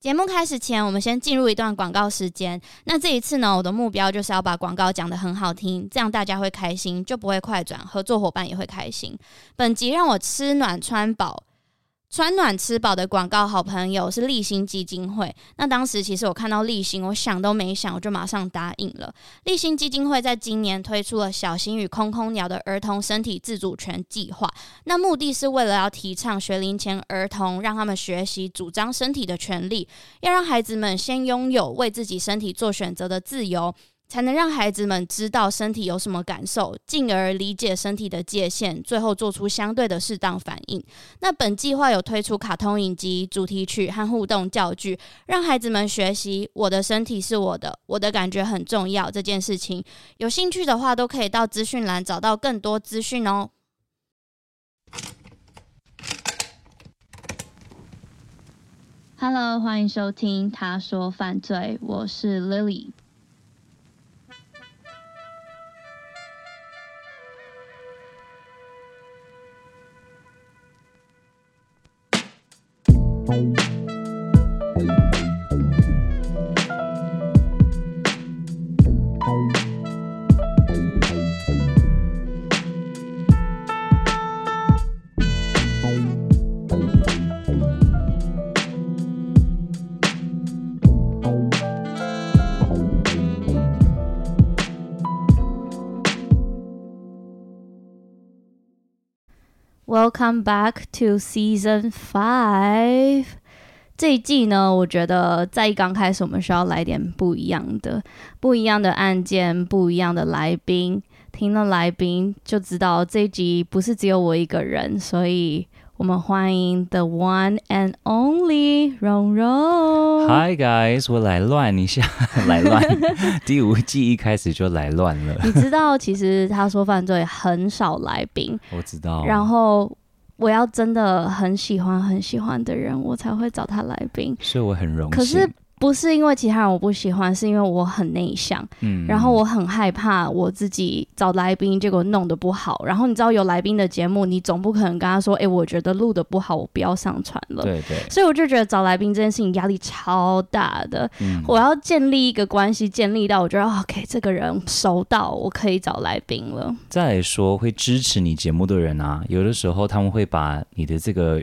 节目开始前，我们先进入一段广告时间。那这一次呢，我的目标就是要把广告讲得很好听，这样大家会开心，就不会快转，合作伙伴也会开心。本集让我吃暖穿饱。穿暖吃饱的广告好朋友是立新基金会。那当时其实我看到立新，我想都没想，我就马上答应了。立新基金会在今年推出了《小新与空空鸟》的儿童身体自主权计划。那目的是为了要提倡学龄前儿童，让他们学习主张身体的权利，要让孩子们先拥有为自己身体做选择的自由。才能让孩子们知道身体有什么感受，进而理解身体的界限，最后做出相对的适当反应。那本计划有推出卡通影集、主题曲和互动教具，让孩子们学习“我的身体是我的，我的感觉很重要”这件事情。有兴趣的话，都可以到资讯栏找到更多资讯哦。Hello，欢迎收听《他说犯罪》，我是 Lily。you Welcome back to season five。这一季呢，我觉得在一刚开始，我们需要来点不一样的、不一样的案件、不一样的来宾。听了来宾就知道这一集不是只有我一个人，所以。我们欢迎 The One and Only 蓉蓉。Hi guys，我来乱一下，来乱。第五季一开始就来乱了。你知道，其实他说犯罪很少来宾。我知道。然后我要真的很喜欢很喜欢的人，我才会找他来宾。所以我很荣幸。可是。不是因为其他人我不喜欢，是因为我很内向，嗯，然后我很害怕我自己找来宾，结果弄得不好。然后你知道有来宾的节目，你总不可能跟他说，哎、欸，我觉得录得不好，我不要上传了。对对。所以我就觉得找来宾这件事情压力超大的，嗯，我要建立一个关系，建立到我觉得 OK，这个人熟到我可以找来宾了。再说会支持你节目的人啊，有的时候他们会把你的这个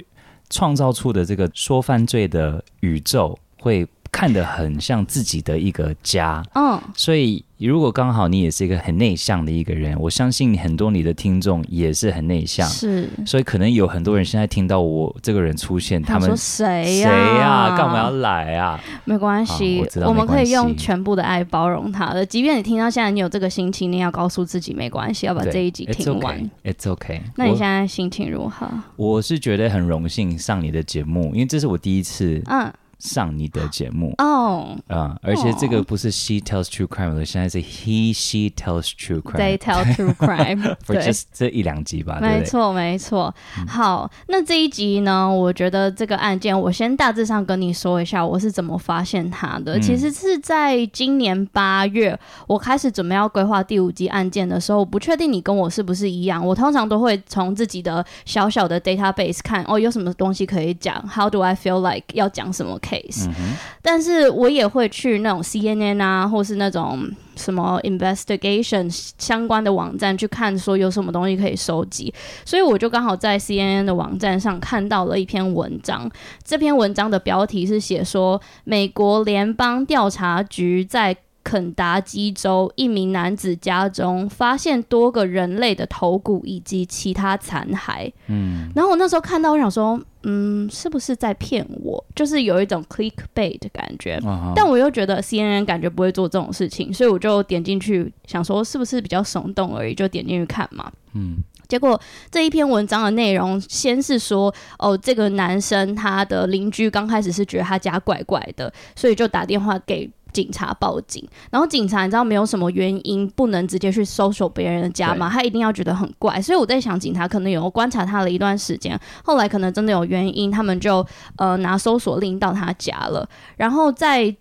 创造出的这个说犯罪的宇宙会。看得很像自己的一个家，嗯，所以如果刚好你也是一个很内向的一个人，我相信很多你的听众也是很内向，是，所以可能有很多人现在听到我这个人出现，他们说谁呀？谁呀？干嘛要来啊？没关系，我知道，我们可以用全部的爱包容他的。即便你听到现在你有这个心情，你要告诉自己没关系，要把这一集听完。It's okay, It's okay。那你现在心情如何？我，我是觉得很荣幸上你的节目，因为这是我第一次，嗯。上你的节目哦，啊、嗯，而且这个不是 She tells true crime 了，现在是 He she tells true crime。They tell true crime，对，这一两集吧，没错没错。好，那这一集呢，我觉得这个案件，我先大致上跟你说一下我是怎么发现它的。嗯、其实是在今年八月，我开始准备要规划第五集案件的时候，我不确定你跟我是不是一样。我通常都会从自己的小小的 database 看，哦，有什么东西可以讲，How do I feel like 要讲什么？case，、嗯、但是我也会去那种 CNN 啊，或是那种什么 investigation 相关的网站去看，说有什么东西可以收集。所以我就刚好在 CNN 的网站上看到了一篇文章。这篇文章的标题是写说，美国联邦调查局在肯达基州一名男子家中发现多个人类的头骨以及其他残骸。嗯，然后我那时候看到，我想说。嗯，是不是在骗我？就是有一种 clickbait 的感觉，uh-huh. 但我又觉得 CNN 感觉不会做这种事情，所以我就点进去想说是不是比较耸动而已，就点进去看嘛。嗯，结果这一篇文章的内容先是说，哦，这个男生他的邻居刚开始是觉得他家怪怪的，所以就打电话给。警察报警，然后警察你知道没有什么原因不能直接去搜索别人的家吗？他一定要觉得很怪，所以我在想，警察可能有观察他了一段时间，后来可能真的有原因，他们就呃拿搜索令到他家了。然后在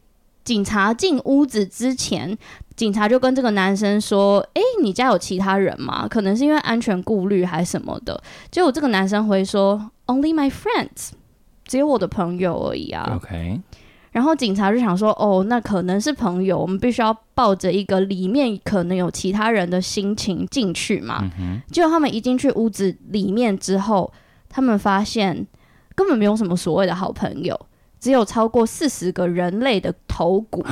警察进屋子之前，警察就跟这个男生说：“诶，你家有其他人吗？可能是因为安全顾虑还是什么的。”结果这个男生回说：“Only my friends，只有我的朋友而已啊。” OK。然后警察就想说，哦，那可能是朋友，我们必须要抱着一个里面可能有其他人的心情进去嘛。嗯。结果他们一进去屋子里面之后，他们发现根本没有什么所谓的好朋友，只有超过四十个人类的头骨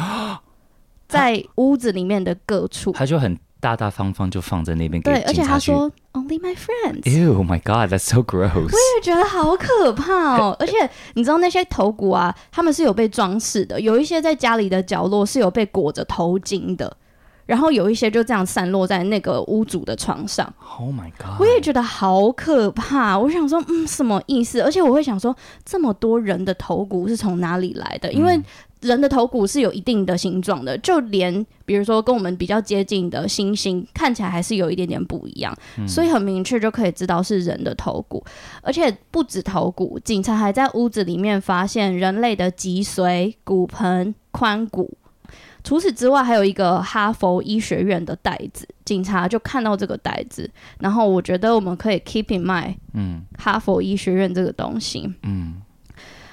在屋子里面的各处。他就很。大大方方就放在那边，对，而且他说 Only my friends。Ew, my God, that's so gross。我也觉得好可怕哦。而且你知道那些头骨啊，他们是有被装饰的，有一些在家里的角落是有被裹着头巾的，然后有一些就这样散落在那个屋主的床上。Oh my God！我也觉得好可怕。我想说，嗯，什么意思？而且我会想说，这么多人的头骨是从哪里来的？因为人的头骨是有一定的形状的，就连比如说跟我们比较接近的星星，看起来还是有一点点不一样，嗯、所以很明确就可以知道是人的头骨，而且不止头骨，警察还在屋子里面发现人类的脊髓、骨盆、髋骨，除此之外还有一个哈佛医学院的袋子，警察就看到这个袋子，然后我觉得我们可以 keep in mind，嗯，哈佛医学院这个东西，嗯。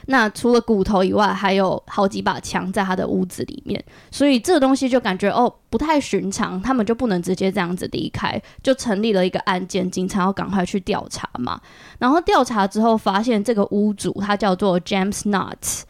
那除了骨头以外，还有好几把枪在他的屋子里面，所以这个东西就感觉哦不太寻常，他们就不能直接这样子离开，就成立了一个案件，警察要赶快去调查嘛。然后调查之后发现，这个屋主他叫做 James Nuts。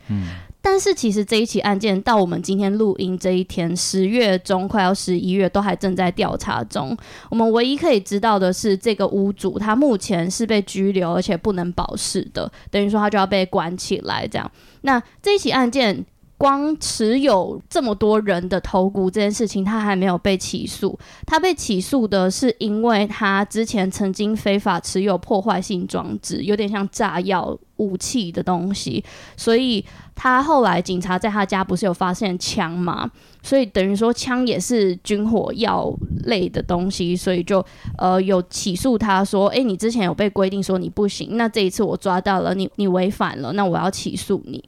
但是其实这一起案件到我们今天录音这一天，十月中快要十一月，都还正在调查中。我们唯一可以知道的是，这个屋主他目前是被拘留，而且不能保释的，等于说他就要被关起来这样。那这一起案件。光持有这么多人的头骨这件事情，他还没有被起诉。他被起诉的是因为他之前曾经非法持有破坏性装置，有点像炸药武器的东西。所以他后来警察在他家不是有发现枪吗？所以等于说枪也是军火药类的东西，所以就呃有起诉他说，诶，你之前有被规定说你不行，那这一次我抓到了你，你违反了，那我要起诉你。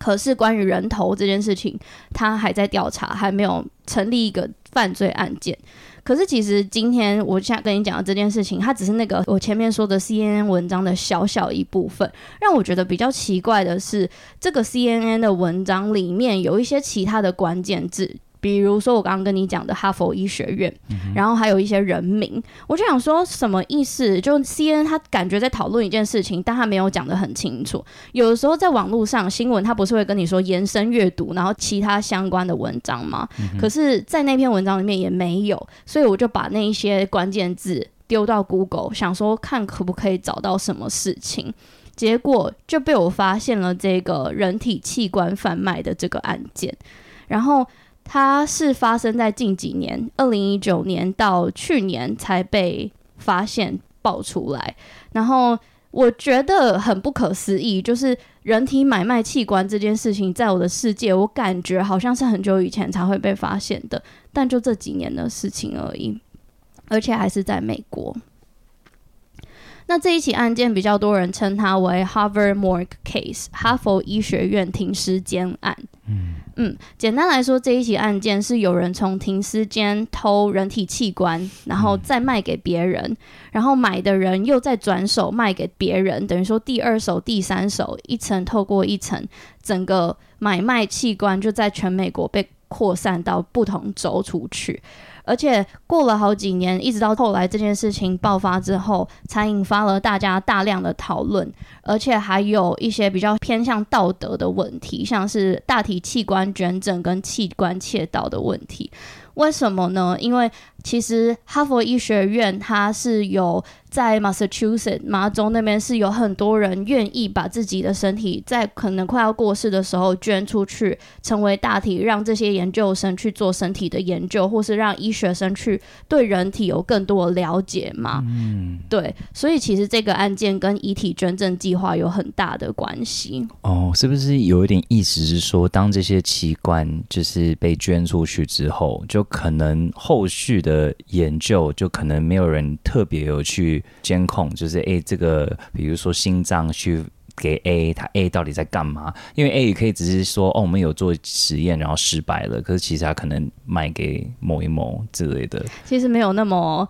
可是关于人头这件事情，他还在调查，还没有成立一个犯罪案件。可是其实今天我想跟你讲的这件事情，它只是那个我前面说的 CNN 文章的小小一部分。让我觉得比较奇怪的是，这个 CNN 的文章里面有一些其他的关键字。比如说我刚刚跟你讲的哈佛医学院，嗯、然后还有一些人名，我就想说什么意思？就 CNN 他感觉在讨论一件事情，但他没有讲得很清楚。有的时候在网络上新闻，他不是会跟你说延伸阅读，然后其他相关的文章吗？嗯、可是，在那篇文章里面也没有，所以我就把那一些关键字丢到 Google，想说看可不可以找到什么事情，结果就被我发现了这个人体器官贩卖的这个案件，然后。它是发生在近几年，二零一九年到去年才被发现爆出来。然后我觉得很不可思议，就是人体买卖器官这件事情，在我的世界，我感觉好像是很久以前才会被发现的，但就这几年的事情而已，而且还是在美国。那这一起案件比较多人称它为 Harvard Morgue Case，哈佛医学院停尸间案。嗯嗯，简单来说，这一起案件是有人从停尸间偷人体器官，然后再卖给别人，然后买的人又再转手卖给别人，等于说第二手、第三手，一层透过一层，整个买卖器官就在全美国被扩散到不同州出去。而且过了好几年，一直到后来这件事情爆发之后，才引发了大家大量的讨论，而且还有一些比较偏向道德的问题，像是大体器官捐赠跟器官窃盗的问题。为什么呢？因为其实哈佛医学院它是有在 Massachusetts 麻州那边是有很多人愿意把自己的身体在可能快要过世的时候捐出去，成为大体，让这些研究生去做身体的研究，或是让医学生去对人体有更多的了解嘛。嗯，对，所以其实这个案件跟遗体捐赠计划有很大的关系。哦，是不是有一点意思是说，当这些器官就是被捐出去之后，就可能后续的研究就可能没有人特别有去监控，就是诶，这个比如说心脏去给 A，他 A 到底在干嘛？因为 A 也可以只是说哦，我们有做实验，然后失败了，可是其实他可能卖给某一某之类的。其实没有那么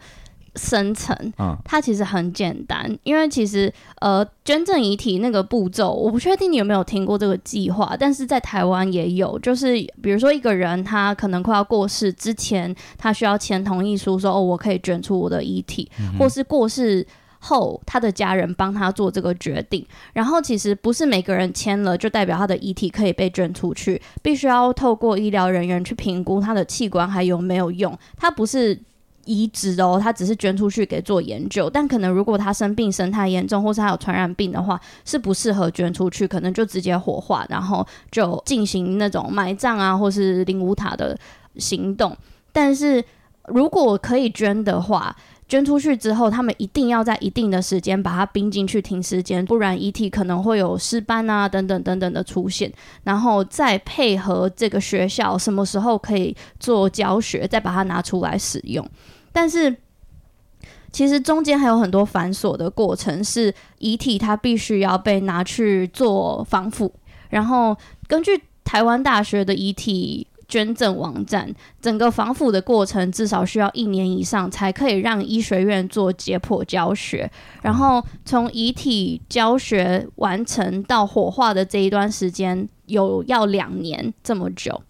深层，嗯，它其实很简单，因为其实呃，捐赠遗体那个步骤，我不确定你有没有听过这个计划，但是在台湾也有，就是比如说一个人他可能快要过世之前，他需要签同意书说哦，我可以捐出我的遗体，嗯、或是过世后他的家人帮他做这个决定，然后其实不是每个人签了就代表他的遗体可以被捐出去，必须要透过医疗人员去评估他的器官还有没有用，他不是。移植哦，他只是捐出去给做研究，但可能如果他生病生太严重，或是他有传染病的话，是不适合捐出去，可能就直接火化，然后就进行那种埋葬啊，或是灵骨塔的行动。但是如果可以捐的话，捐出去之后，他们一定要在一定的时间把它冰进去停尸间，不然遗体可能会有尸斑啊等等等等的出现，然后再配合这个学校什么时候可以做教学，再把它拿出来使用。但是，其实中间还有很多繁琐的过程，是遗体它必须要被拿去做防腐，然后根据台湾大学的遗体捐赠网站，整个防腐的过程至少需要一年以上，才可以让医学院做解剖教学。然后从遗体教学完成到火化的这一段时间，有要两年这么久。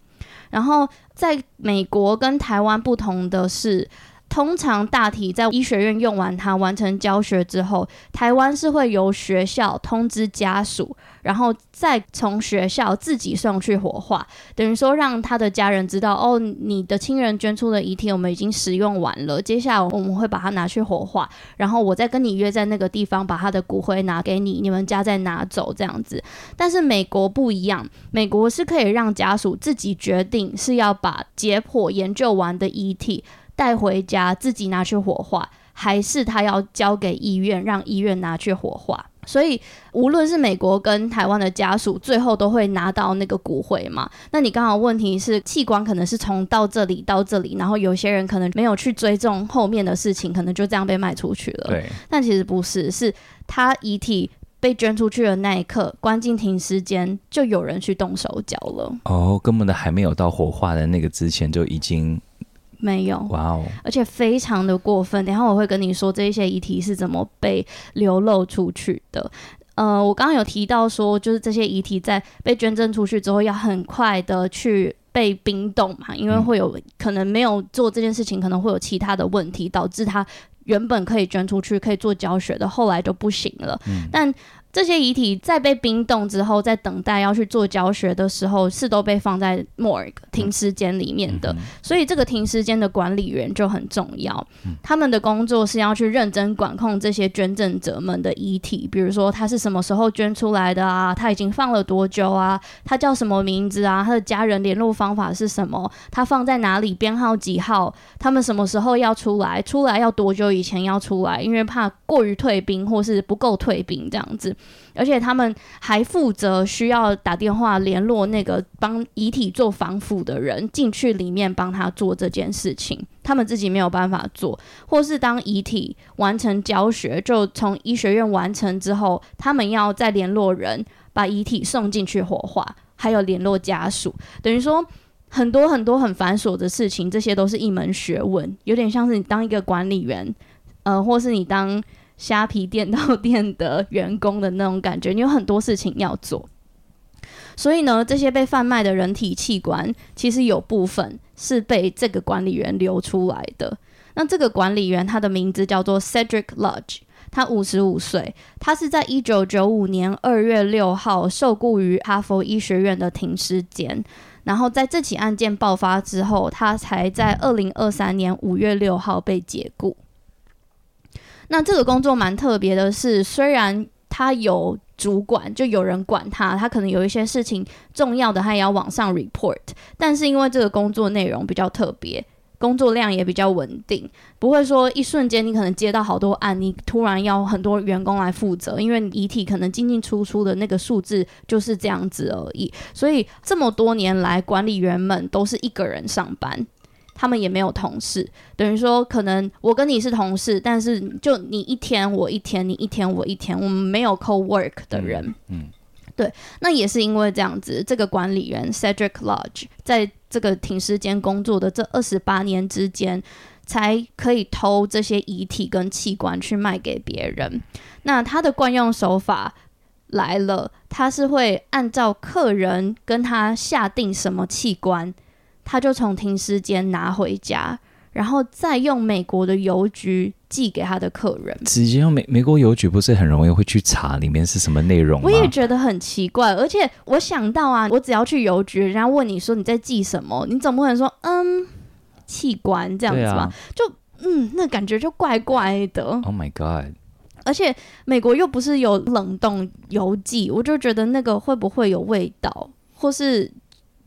然后在美国跟台湾不同的是。通常大体在医学院用完它，完成教学之后，台湾是会由学校通知家属，然后再从学校自己送去火化，等于说让他的家人知道，哦，你的亲人捐出的遗体我们已经使用完了，接下来我们会把它拿去火化，然后我再跟你约在那个地方，把他的骨灰拿给你，你们家再拿走这样子。但是美国不一样，美国是可以让家属自己决定是要把解剖研究完的遗体。带回家自己拿去火化，还是他要交给医院，让医院拿去火化？所以无论是美国跟台湾的家属，最后都会拿到那个骨灰嘛。那你刚好问题是器官可能是从到这里到这里，然后有些人可能没有去追踪后面的事情，可能就这样被卖出去了。对，但其实不是，是他遗体被捐出去的那一刻，关进停尸间，就有人去动手脚了。哦，根本的还没有到火化的那个之前就已经。没有，哇哦！而且非常的过分。等一下我会跟你说这些遗体是怎么被流露出去的。呃，我刚刚有提到说，就是这些遗体在被捐赠出去之后，要很快的去被冰冻嘛，因为会有可能没有做这件事情，可能会有其他的问题，导致他原本可以捐出去、可以做教学的，后来就不行了。嗯，但这些遗体在被冰冻之后，在等待要去做教学的时候，是都被放在 morgue 停尸间里面的。所以这个停尸间的管理员就很重要。嗯、他们的工作是要去认真管控这些捐赠者们的遗体，比如说他是什么时候捐出来的啊？他已经放了多久啊？他叫什么名字啊？他的家人联络方法是什么？他放在哪里？编号几号？他们什么时候要出来？出来要多久以前要出来？因为怕过于退冰或是不够退冰这样子。而且他们还负责需要打电话联络那个帮遗体做防腐的人进去里面帮他做这件事情，他们自己没有办法做，或是当遗体完成教学，就从医学院完成之后，他们要再联络人把遗体送进去火化，还有联络家属，等于说很多很多很繁琐的事情，这些都是一门学问，有点像是你当一个管理员，呃，或是你当。虾皮店到店的员工的那种感觉，你有很多事情要做，所以呢，这些被贩卖的人体器官，其实有部分是被这个管理员流出来的。那这个管理员他的名字叫做 Cedric Lodge，他五十五岁，他是在一九九五年二月六号受雇于哈佛医学院的停尸间，然后在这起案件爆发之后，他才在二零二三年五月六号被解雇。那这个工作蛮特别的是，虽然他有主管，就有人管他，他可能有一些事情重要的，他也要往上 report。但是因为这个工作内容比较特别，工作量也比较稳定，不会说一瞬间你可能接到好多案，你突然要很多员工来负责，因为遗体可能进进出出的那个数字就是这样子而已。所以这么多年来，管理员们都是一个人上班。他们也没有同事，等于说可能我跟你是同事，但是就你一天我一天，你一天我一天，我们没有 co-work 的人。嗯，嗯对，那也是因为这样子，这个管理员 Cedric Lodge 在这个停尸间工作的这二十八年之间，才可以偷这些遗体跟器官去卖给别人。那他的惯用手法来了，他是会按照客人跟他下定什么器官，他就从停尸间拿回家。然后再用美国的邮局寄给他的客人，直接用美美国邮局不是很容易会去查里面是什么内容吗？我也觉得很奇怪，而且我想到啊，我只要去邮局，人家问你说你在寄什么，你总不能说嗯器官这样子吧？啊、就嗯那感觉就怪怪的。Oh my god！而且美国又不是有冷冻邮寄，我就觉得那个会不会有味道，或是？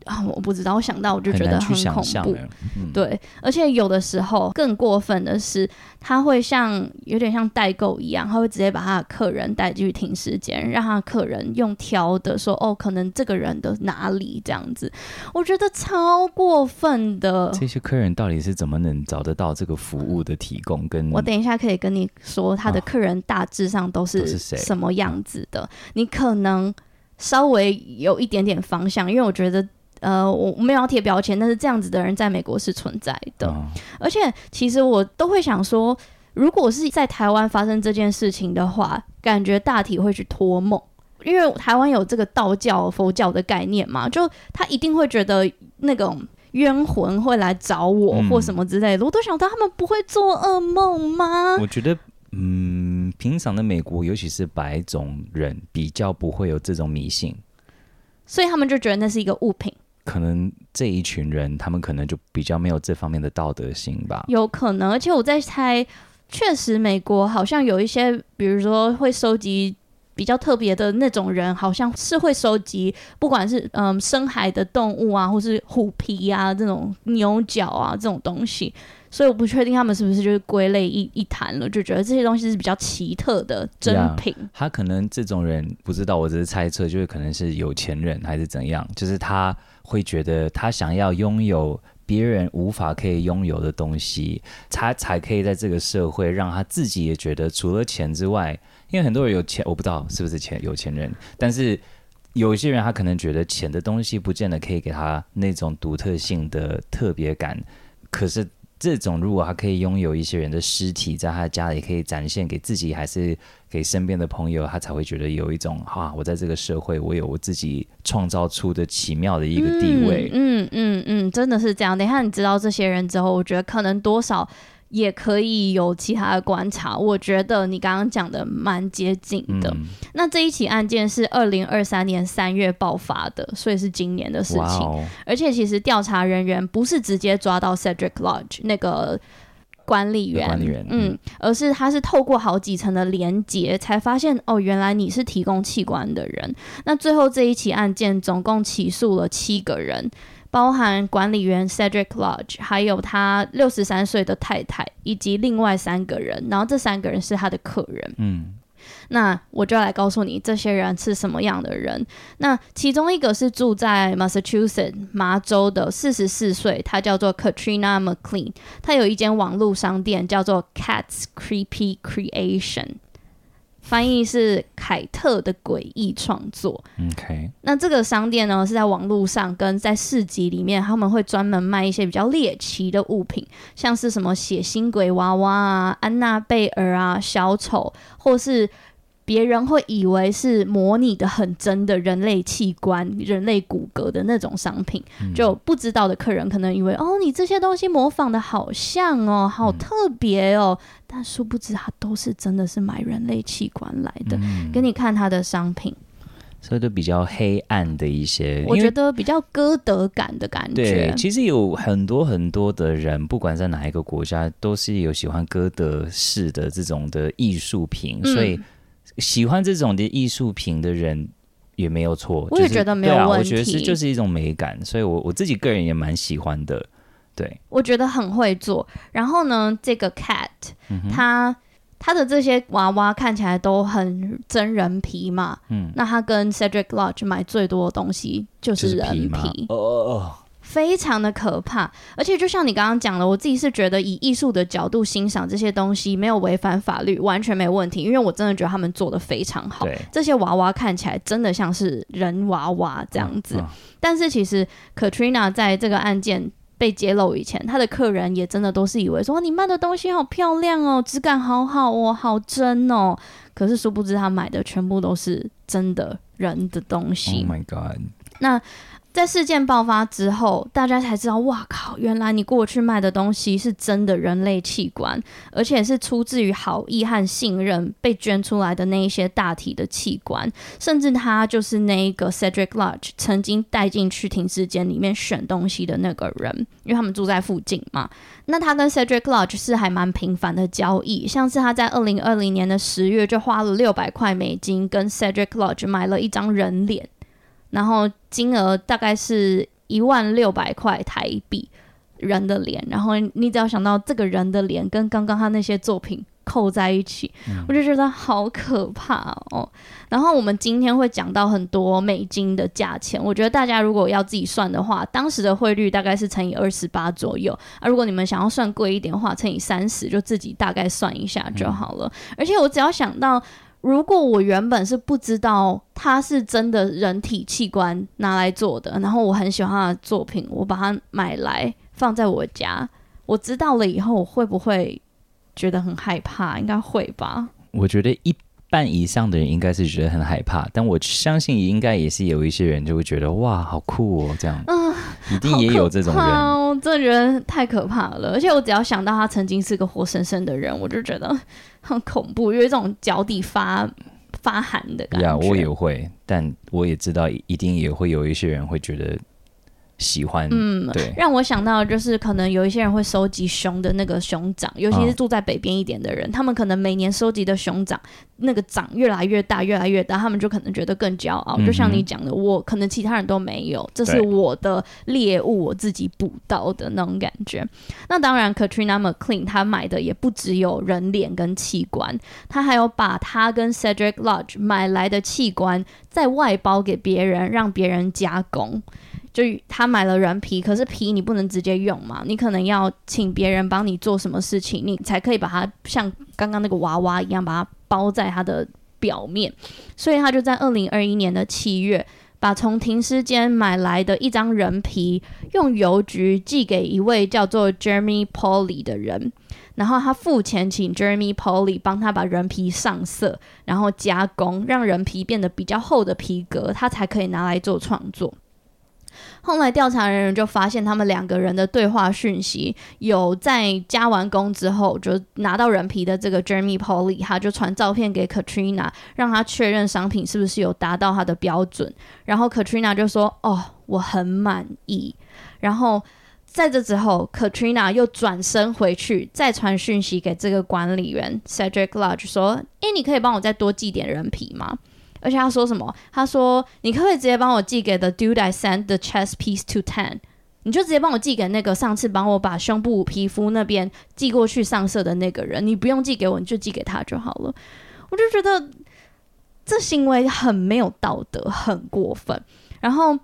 啊，我不知道，我想到我就觉得很恐怖。嗯、对，而且有的时候更过分的是，他会像有点像代购一样，他会直接把他的客人带进去停尸间，让他的客人用挑的说：“哦，可能这个人的哪里这样子。”我觉得超过分的。这些客人到底是怎么能找得到这个服务的提供？跟我等一下可以跟你说，他的客人大致上都是什么样子的。哦、你可能稍微有一点点方向，因为我觉得。呃，我没有要贴标签，但是这样子的人在美国是存在的。哦、而且，其实我都会想说，如果是在台湾发生这件事情的话，感觉大体会去托梦，因为台湾有这个道教、佛教的概念嘛，就他一定会觉得那种冤魂会来找我或什么之类的。嗯、我都想到他们不会做噩梦吗？我觉得，嗯，平常的美国，尤其是白种人，比较不会有这种迷信，所以他们就觉得那是一个物品。可能这一群人，他们可能就比较没有这方面的道德心吧。有可能，而且我在猜，确实美国好像有一些，比如说会收集比较特别的那种人，好像是会收集，不管是嗯深海的动物啊，或是虎皮啊这种牛角啊这种东西。所以我不确定他们是不是就是归类一一谈了，就觉得这些东西是比较奇特的珍品。Yeah, 他可能这种人不知道，我只是猜测，就是可能是有钱人还是怎样，就是他会觉得他想要拥有别人无法可以拥有的东西，他才可以在这个社会让他自己也觉得除了钱之外，因为很多人有钱，我不知道是不是钱有钱人，但是有一些人他可能觉得钱的东西不见得可以给他那种独特性的特别感，可是。这种如果他可以拥有一些人的尸体，在他家里可以展现给自己，还是给身边的朋友，他才会觉得有一种哈、啊，我在这个社会，我有我自己创造出的奇妙的一个地位。嗯嗯嗯，嗯，真的是这样。等一下你知道这些人之后，我觉得可能多少。也可以有其他的观察，我觉得你刚刚讲的蛮接近的。嗯、那这一起案件是二零二三年三月爆发的，所以是今年的事情。哦、而且其实调查人员不是直接抓到 Cedric Lodge 那个管理员，管理员嗯，嗯，而是他是透过好几层的连接才发现，哦，原来你是提供器官的人。那最后这一起案件总共起诉了七个人。包含管理员 Cedric Lodge，还有他六十三岁的太太，以及另外三个人。然后这三个人是他的客人。嗯，那我就来告诉你这些人是什么样的人。那其中一个是住在 Massachusetts 麻州的四十四岁，他叫做 Katrina McLean，他有一间网络商店叫做 Cat's Creepy Creation。翻译是凯特的诡异创作。OK，那这个商店呢，是在网络上跟在市集里面，他们会专门卖一些比较猎奇的物品，像是什么血腥鬼娃娃啊、安娜贝尔啊、小丑，或是。别人会以为是模拟的很真的人类器官、人类骨骼的那种商品，嗯、就不知道的客人可能以为哦，你这些东西模仿的好像哦，好特别哦，嗯、但殊不知它都是真的是买人类器官来的。嗯、给你看它的商品，所以都比较黑暗的一些，我觉得比较歌德感的感觉。对，其实有很多很多的人，不管在哪一个国家，都是有喜欢歌德式的这种的艺术品，嗯、所以。喜欢这种的艺术品的人也没有错，我也觉得没有问题。我觉得是就是一种美感，所以我我自己个人也蛮喜欢的。对，我觉得很会做。然后呢，这个 cat，它它的这些娃娃看起来都很真人皮嘛。嗯，那他跟 Cedric Lodge 买最多的东西就是人皮。皮哦哦哦。非常的可怕，而且就像你刚刚讲的，我自己是觉得以艺术的角度欣赏这些东西没有违反法律，完全没问题。因为我真的觉得他们做的非常好，这些娃娃看起来真的像是人娃娃这样子。嗯嗯、但是其实 Katrina 在这个案件被揭露以前，他的客人也真的都是以为说，你卖的东西好漂亮哦，质感好好哦，好真哦。可是殊不知他买的全部都是真的人的东西。Oh my god！那。在事件爆发之后，大家才知道，哇靠！原来你过去卖的东西是真的人类器官，而且是出自于好意和信任被捐出来的那一些大体的器官，甚至他就是那个 Cedric Lodge 曾经带进去停尸间里面选东西的那个人，因为他们住在附近嘛。那他跟 Cedric Lodge 是还蛮频繁的交易，像是他在二零二零年的十月就花了六百块美金跟 Cedric Lodge 买了一张人脸。然后金额大概是一万六百块台币，人的脸。然后你只要想到这个人的脸跟刚刚他那些作品扣在一起，嗯、我就觉得好可怕哦。然后我们今天会讲到很多美金的价钱，我觉得大家如果要自己算的话，当时的汇率大概是乘以二十八左右。啊，如果你们想要算贵一点的话，乘以三十，就自己大概算一下就好了。嗯、而且我只要想到。如果我原本是不知道他是真的人体器官拿来做的，然后我很喜欢他的作品，我把它买来放在我家，我知道了以后，我会不会觉得很害怕？应该会吧。我觉得一半以上的人应该是觉得很害怕，但我相信应该也是有一些人就会觉得哇，好酷哦，这样。嗯，一定也有这种人。我真的觉得太可怕了，而且我只要想到他曾经是个活生生的人，我就觉得。很恐怖，因为这种脚底发发寒的感觉。呀，我也会，但我也知道，一定也会有一些人会觉得。喜欢，嗯，对，让我想到就是可能有一些人会收集熊的那个熊掌，尤其是住在北边一点的人，哦、他们可能每年收集的熊掌那个掌越来越大，越来越大，他们就可能觉得更骄傲。嗯、就像你讲的，我可能其他人都没有，这是我的猎物，我自己捕到的那种感觉。那当然，Katrina McClean 他买的也不只有人脸跟器官，他还有把他跟 Cedric Lodge 买来的器官再外包给别人，让别人加工。就他买了人皮，可是皮你不能直接用嘛，你可能要请别人帮你做什么事情，你才可以把它像刚刚那个娃娃一样把它包在它的表面。所以他就在二零二一年的七月，把从停尸间买来的一张人皮，用邮局寄给一位叫做 Jeremy Polly 的人，然后他付钱请 Jeremy Polly 帮他把人皮上色，然后加工，让人皮变得比较厚的皮革，他才可以拿来做创作。后来调查人员就发现，他们两个人的对话讯息有在加完工之后，就拿到人皮的这个 Jeremy Polly，他就传照片给 Katrina，让他确认商品是不是有达到他的标准。然后 Katrina 就说：“哦，我很满意。”然后在这之后，Katrina 又转身回去，再传讯息给这个管理员 Cedric Lodge 说：“诶，你可以帮我再多寄点人皮吗？”而且他说什么？他说：“你可不可以直接帮我寄给 The dude I sent the chess piece to ten？你就直接帮我寄给那个上次帮我把胸部皮肤那边寄过去上色的那个人。你不用寄给我，你就寄给他就好了。”我就觉得这行为很没有道德，很过分。然后。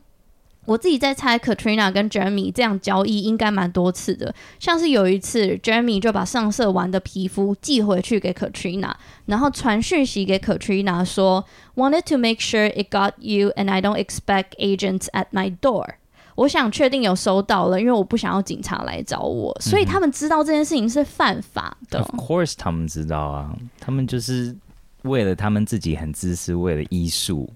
我自己在猜，Katrina 跟 Jeremy 这样交易应该蛮多次的。像是有一次，Jeremy 就把上色完的皮肤寄回去给 Katrina，然后传讯息给 Katrina 说：“Wanted to make sure it got you, and I don't expect agents at my door。”我想确定有收到了，因为我不想要警察来找我。所以他们知道这件事情是犯法的。Of course，他们知道啊，他们就是为了他们自己很自私，为了医术，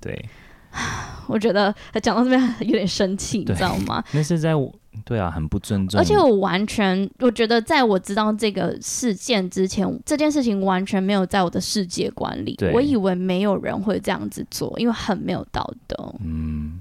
对。我觉得他讲到这边有点生气，你知道吗？那是在我对啊，很不尊重。而且我完全，我觉得在我知道这个事件之前，这件事情完全没有在我的世界观里。对我以为没有人会这样子做，因为很没有道德。嗯。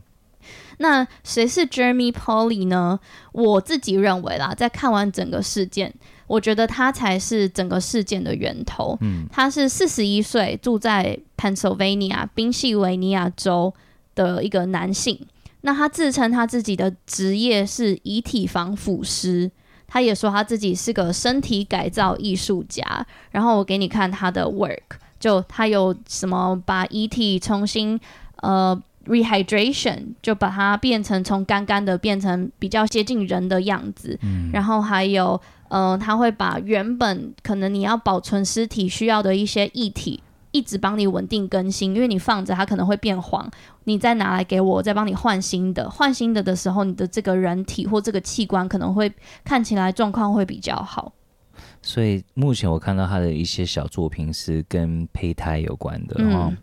那谁是 Jeremy Pauley 呢？我自己认为啦，在看完整个事件，我觉得他才是整个事件的源头。嗯。他是四十一岁，住在 Pennsylvania 宾夕维尼亚州。的一个男性，那他自称他自己的职业是遗体防腐师，他也说他自己是个身体改造艺术家。然后我给你看他的 work，就他有什么把遗体重新呃 rehydration，就把它变成从干干的变成比较接近人的样子。嗯，然后还有呃，他会把原本可能你要保存尸体需要的一些液体。一直帮你稳定更新，因为你放着它可能会变黄，你再拿来给我，再帮你换新的。换新的的时候，你的这个人体或这个器官可能会看起来状况会比较好。所以目前我看到他的一些小作品是跟胚胎有关的哈。嗯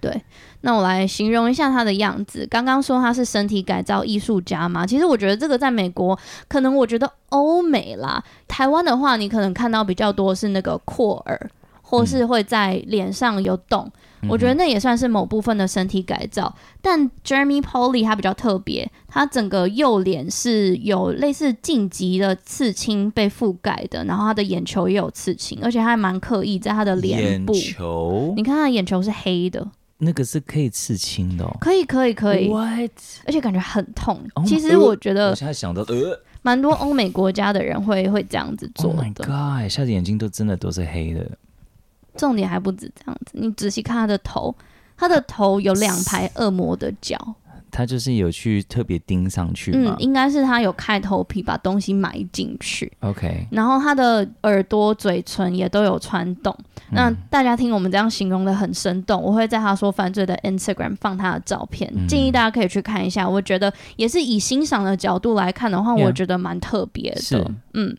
对，那我来形容一下他的样子。刚刚说他是身体改造艺术家嘛，其实我觉得这个在美国，可能我觉得欧美啦，台湾的话，你可能看到比较多是那个扩耳，或是会在脸上有洞，嗯、我觉得那也算是某部分的身体改造。但 Jeremy Polly 他比较特别，他整个右脸是有类似晋级的刺青被覆盖的，然后他的眼球也有刺青，而且他还蛮刻意在他的脸部，眼球，你看他的眼球是黑的。那个是可以刺青的。哦，可以可以可以，What? 而且感觉很痛。Oh, 其实我觉得，呃，我现在想到，呃，蛮多欧美国家的人会会这样子做的。Oh my god！下子眼睛都真的都是黑的。重点还不止这样子，你仔细看他的头，他的头有两排恶魔的角。他就是有去特别钉上去吗？嗯，应该是他有开头皮把东西埋进去。OK，然后他的耳朵、嘴唇也都有穿洞。嗯、那大家听我们这样形容的很生动，我会在他说犯罪的 Instagram 放他的照片，嗯、建议大家可以去看一下。我觉得也是以欣赏的角度来看的话，我觉得蛮特别的。嗯。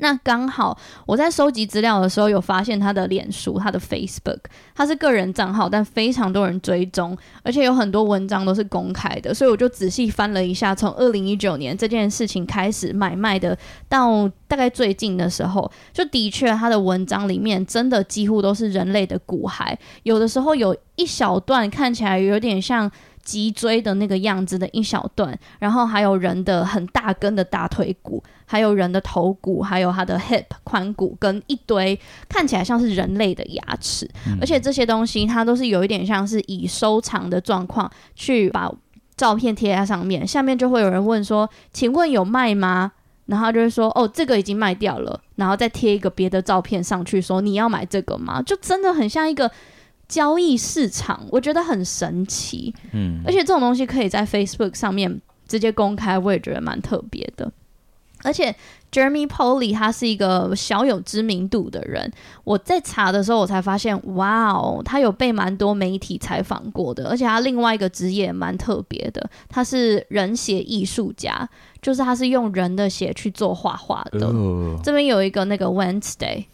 那刚好我在收集资料的时候有发现他的脸书，他的 Facebook，他是个人账号，但非常多人追踪，而且有很多文章都是公开的，所以我就仔细翻了一下，从二零一九年这件事情开始买卖的，到大概最近的时候，就的确他的文章里面真的几乎都是人类的骨骸，有的时候有一小段看起来有点像。脊椎的那个样子的一小段，然后还有人的很大根的大腿骨，还有人的头骨，还有他的 hip 髋骨，跟一堆看起来像是人类的牙齿，而且这些东西它都是有一点像是以收藏的状况去把照片贴在上面，下面就会有人问说：“请问有卖吗？”然后就会说：“哦，这个已经卖掉了。”然后再贴一个别的照片上去，说：“你要买这个吗？”就真的很像一个。交易市场，我觉得很神奇，嗯，而且这种东西可以在 Facebook 上面直接公开，我也觉得蛮特别的。而且 Jeremy Polly 他是一个小有知名度的人，我在查的时候我才发现，哇哦，他有被蛮多媒体采访过的，而且他另外一个职业蛮特别的，他是人血艺术家，就是他是用人的血去做画画的。哦、这边有一个那个 Wednesday。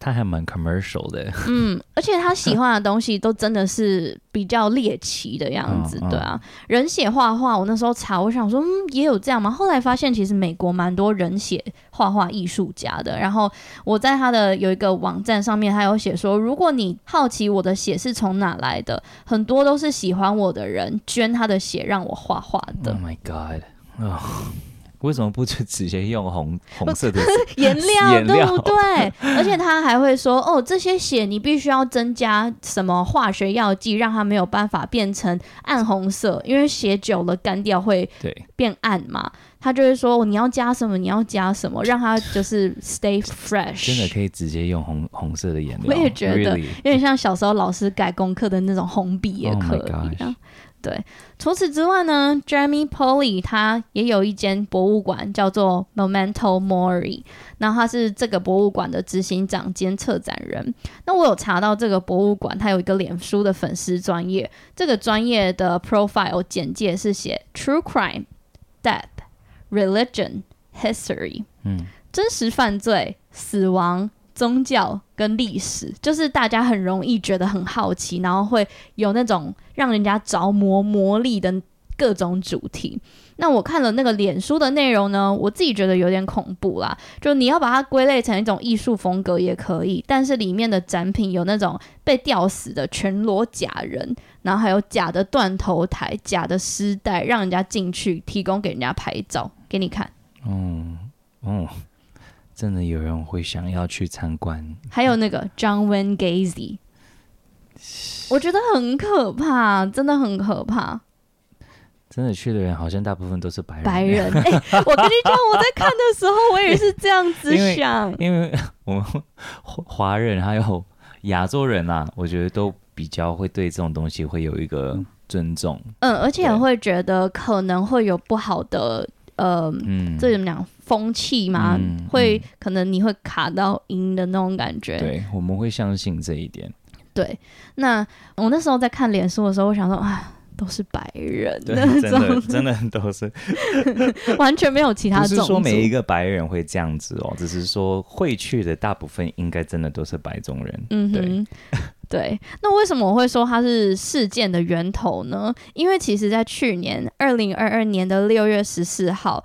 他还蛮 commercial 的，嗯，而且他喜欢的东西都真的是比较猎奇的样子，对啊。人血画画，我那时候查，我想说，嗯，也有这样吗？后来发现其实美国蛮多人血画画艺术家的。然后我在他的有一个网站上面，他有写说，如果你好奇我的血是从哪来的，很多都是喜欢我的人捐他的血让我画画的。Oh my god！啊、oh.。为什么不就直接用红 红色的 颜料，对不对？而且他还会说，哦，这些血你必须要增加什么化学药剂，让它没有办法变成暗红色，因为血久了干掉会变暗嘛。他就会说，你要加什么？你要加什么？让它就是 stay fresh。真的可以直接用红红色的颜料？我也觉得?有点像小时候老师改功课的那种红笔也可以啊。对，除此之外呢，Jeremy Polly 他也有一间博物馆，叫做 Memento Mori。那他是这个博物馆的执行长兼策展人。那我有查到这个博物馆，它有一个脸书的粉丝专业，这个专业的 profile 简介是写 True Crime、Death、Religion、History，嗯，真实犯罪、死亡。宗教跟历史，就是大家很容易觉得很好奇，然后会有那种让人家着魔魔力的各种主题。那我看了那个脸书的内容呢，我自己觉得有点恐怖啦。就你要把它归类成一种艺术风格也可以，但是里面的展品有那种被吊死的全裸假人，然后还有假的断头台、假的尸袋，让人家进去提供给人家拍照给你看。嗯嗯。真的有人会想要去参观？还有那个 John Wayne Gacy，我觉得很可怕，真的很可怕。真的去的人好像大部分都是白人。白人，哎、欸，我跟你讲，我在看的时候，我也是这样子想。因为，我们华人还有亚洲人啊，我觉得都比较会对这种东西会有一个尊重。嗯，而且会觉得可能会有不好的。呃，嗯，这怎么讲？风气嘛，嗯、会可能你会卡到音的那种感觉。对，我们会相信这一点。对，那我那时候在看脸书的时候，我想说啊。都是白人，对，真的真的都是，完全没有其他。不是说每一个白人会这样子哦，只是说会去的大部分应该真的都是白种人。嗯哼，对，对。那为什么我会说它是事件的源头呢？因为其实在去年二零二二年的六月十四号。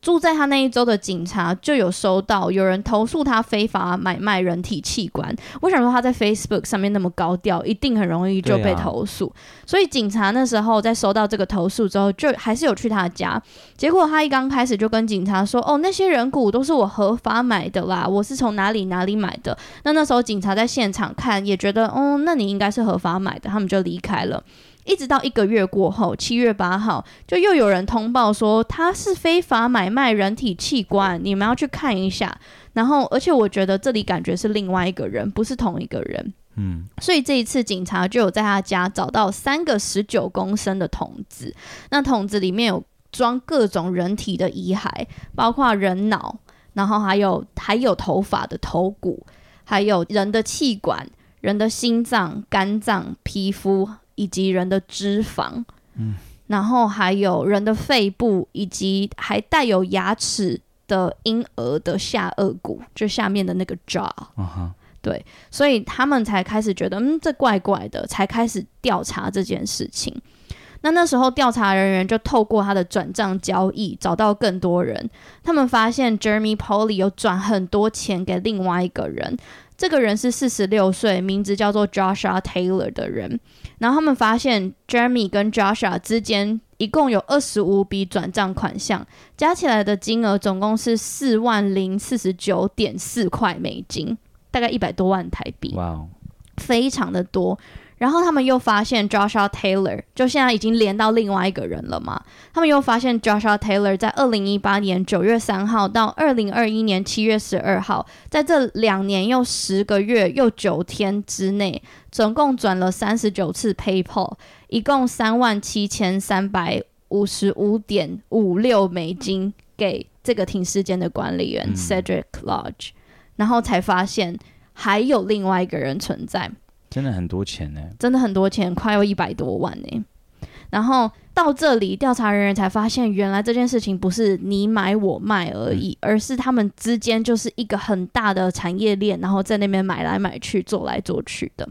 住在他那一周的警察就有收到有人投诉他非法买卖人体器官。我想说他在 Facebook 上面那么高调，一定很容易就被投诉。啊、所以警察那时候在收到这个投诉之后，就还是有去他家。结果他一刚开始就跟警察说：“哦，那些人骨都是我合法买的啦，我是从哪里哪里买的。”那那时候警察在现场看也觉得：“哦，那你应该是合法买的。”他们就离开了。一直到一个月过后，七月八号，就又有人通报说他是非法买卖人体器官，你们要去看一下。然后，而且我觉得这里感觉是另外一个人，不是同一个人。嗯，所以这一次警察就有在他家找到三个十九公升的桶子，那桶子里面有装各种人体的遗骸，包括人脑，然后还有还有头发的头骨，还有人的气管、人的心脏、肝脏、皮肤。以及人的脂肪，嗯，然后还有人的肺部，以及还带有牙齿的婴儿的下颚骨，就下面的那个 jaw，对，所以他们才开始觉得，嗯，这怪怪的，才开始调查这件事情。那那时候调查人员就透过他的转账交易找到更多人，他们发现 Jeremy Polly 有转很多钱给另外一个人。这个人是四十六岁，名字叫做 Joshua Taylor 的人。然后他们发现 Jeremy 跟 Joshua 之间一共有二十五笔转账款项，加起来的金额总共是四万零四十九点四块美金，大概一百多万台币。哇，Wow. 非常的多。然后他们又发现 Joshua Taylor 就现在已经连到另外一个人了嘛？他们又发现 Joshua Taylor 在二零一八年九月三号到二零二一年七月十二号，在这两年又十个月又九天之内，总共转了三十九次 PayPal，一共三万七千三百五十五点五六美金给这个停尸间的管理员 Cedric Lodge，然后才发现还有另外一个人存在。真的很多钱呢，真的很多钱，快要一百多万呢。然后到这里，调查人员才发现，原来这件事情不是你买我卖而已，嗯、而是他们之间就是一个很大的产业链，然后在那边买来买去，做来做去的。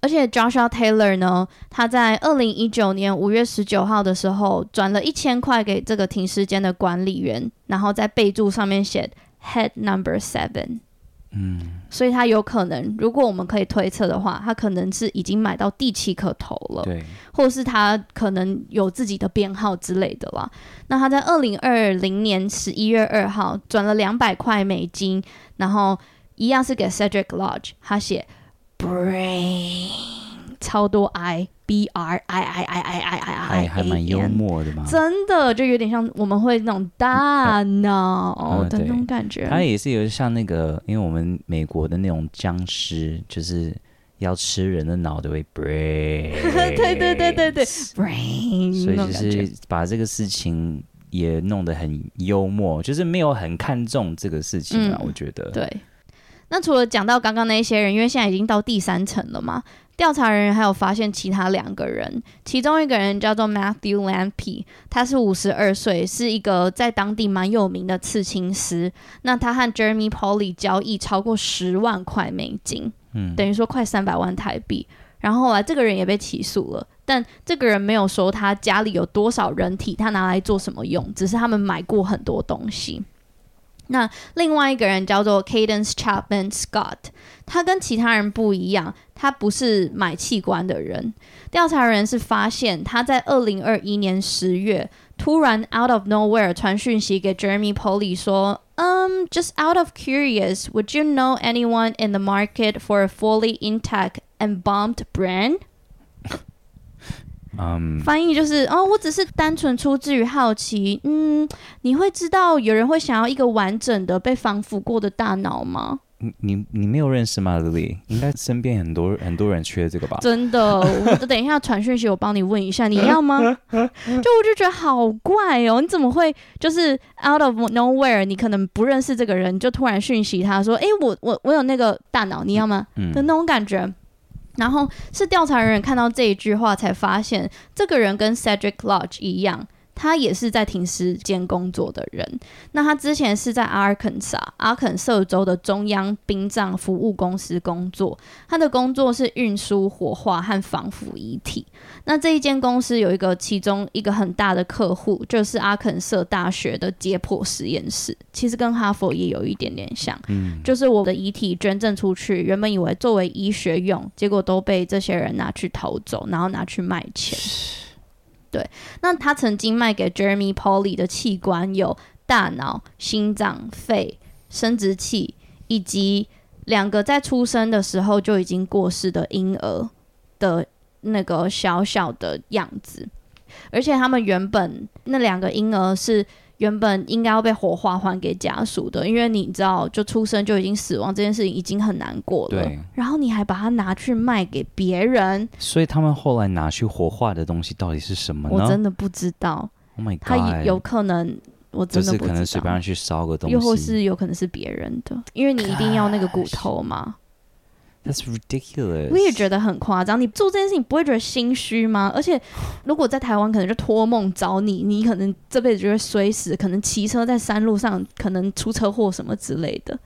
而且 Joshua Taylor 呢，他在二零一九年五月十九号的时候转了一千块给这个停尸间的管理员，然后在备注上面写 Head Number Seven。嗯，所以他有可能，如果我们可以推测的话，他可能是已经买到第七颗头了，对，或是他可能有自己的编号之类的啦。那他在二零二零年十一月二号转了两百块美金，然后一样是给 Cedric Lodge，他写 Brain 超多 I。B R I I I I I I I，还蛮幽默的嘛，真的就有点像我们会那种大脑的那种感觉。它也是有像那个，因为我们美国的那种僵尸，就是要吃人的脑的会 brain，对对对对对，brain。所以就是把这个事情也弄得很幽默，就是没有很看重这个事情啊，我觉得。对。那除了讲到刚刚那些人，因为现在已经到第三层了嘛。调查人员还有发现其他两个人，其中一个人叫做 Matthew Lampy，他是五十二岁，是一个在当地蛮有名的刺青师。那他和 Jeremy Polly 交易超过十万块美金，嗯，等于说快三百万台币。然后后来这个人也被起诉了，但这个人没有说他家里有多少人体，他拿来做什么用，只是他们买过很多东西。那另外一个人叫做 Cadence Chapman Scott，他跟其他人不一样，他不是买器官的人。调查人是发现他在二零二一年十月突然 out of nowhere 传讯息给 Jeremy Polly 说，嗯、um,，just out of curious，would you know anyone in the market for a fully intact embalmed brain？Um, 翻译就是哦，我只是单纯出自于好奇，嗯，你会知道有人会想要一个完整的被防腐过的大脑吗？你你你没有认识吗，Lily？应该身边很多很多人缺这个吧？真的，我等一下传讯息，我帮你问一下，你要吗？就我就觉得好怪哦，你怎么会就是 out of nowhere？你可能不认识这个人，就突然讯息他说，哎，我我我有那个大脑，你要吗？嗯、的那种感觉。然后是调查人员看到这一句话，才发现这个人跟 Cedric Lodge 一样。他也是在停尸间工作的人。那他之前是在阿尔肯萨阿肯色州的中央殡葬服务公司工作。他的工作是运输、火化和防腐遗体。那这一间公司有一个其中一个很大的客户，就是阿肯色大学的解剖实验室。其实跟哈佛也有一点点像。嗯，就是我的遗体捐赠出去，原本以为作为医学用，结果都被这些人拿去偷走，然后拿去卖钱。对，那他曾经卖给 Jeremy Polly 的器官有大脑、心脏、肺、生殖器，以及两个在出生的时候就已经过世的婴儿的那个小小的样子，而且他们原本那两个婴儿是。原本应该要被火化还给家属的，因为你知道，就出生就已经死亡这件事情已经很难过了。对。然后你还把它拿去卖给别人，所以他们后来拿去火化的东西到底是什么呢？我真的不知道。Oh my god！他有可能，我真的不知道。就是可能随便去烧个东西，又或是有可能是别人的，因为你一定要那个骨头嘛。That's ridiculous！我也觉得很夸张。你做这件事情不会觉得心虚吗？而且如果在台湾，可能就托梦找你，你可能这辈子就会衰死，可能骑车在山路上，可能出车祸什么之类的。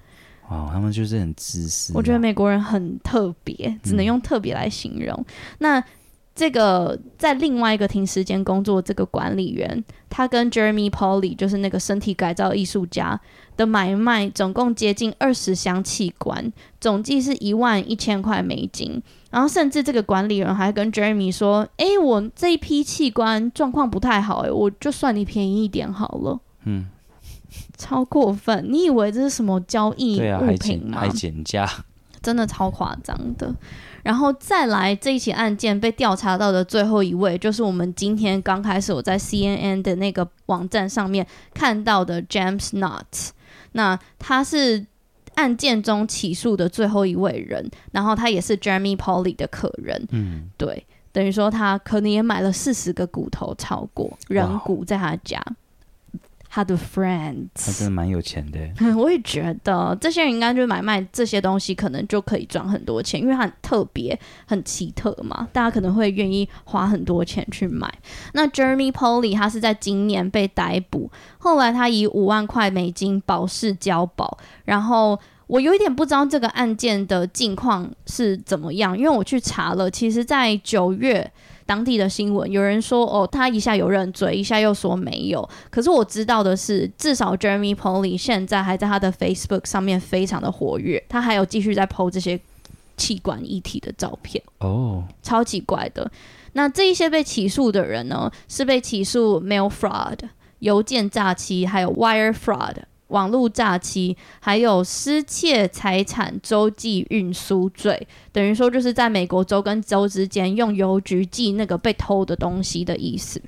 哇，他们就是很自私啊。我觉得美国人很特别，只能用特别来形容。嗯。那。这个在另外一个停时间工作，这个管理员，他跟 Jeremy Pauley 就是那个身体改造艺术家的买卖，总共接近二十箱器官，总计是一万一千块美金。然后甚至这个管理人还跟 Jeremy 说：“哎，我这一批器官状况不太好，哎，我就算你便宜一点好了。”嗯，超过分！你以为这是什么交易物品吗？还减价，真的超夸张的。然后再来这一起案件被调查到的最后一位，就是我们今天刚开始我在 CNN 的那个网站上面看到的 James Knott。那他是案件中起诉的最后一位人，然后他也是 Jeremy Polley 的客人。嗯，对，等于说他可能也买了四十个骨头，超过人骨在他家。他的 friends，他真的蛮有钱的。我也觉得这些人应该就买卖这些东西，可能就可以赚很多钱，因为他很特别、很奇特嘛，大家可能会愿意花很多钱去买。那 Jeremy Polley，他是在今年被逮捕，后来他以五万块美金保释交保。然后我有一点不知道这个案件的近况是怎么样，因为我去查了，其实在九月。当地的新闻有人说，哦，他一下有认罪，一下又说没有。可是我知道的是，至少 Jeremy Pauley 现在还在他的 Facebook 上面非常的活跃，他还有继续在 po 这些器官遗体的照片。哦，超奇怪的。那这一些被起诉的人呢，是被起诉 mail fraud 邮件诈欺，还有 wire fraud。网络诈欺，还有失窃财产洲际运输罪，等于说就是在美国州跟州之间用邮局寄那个被偷的东西的意思。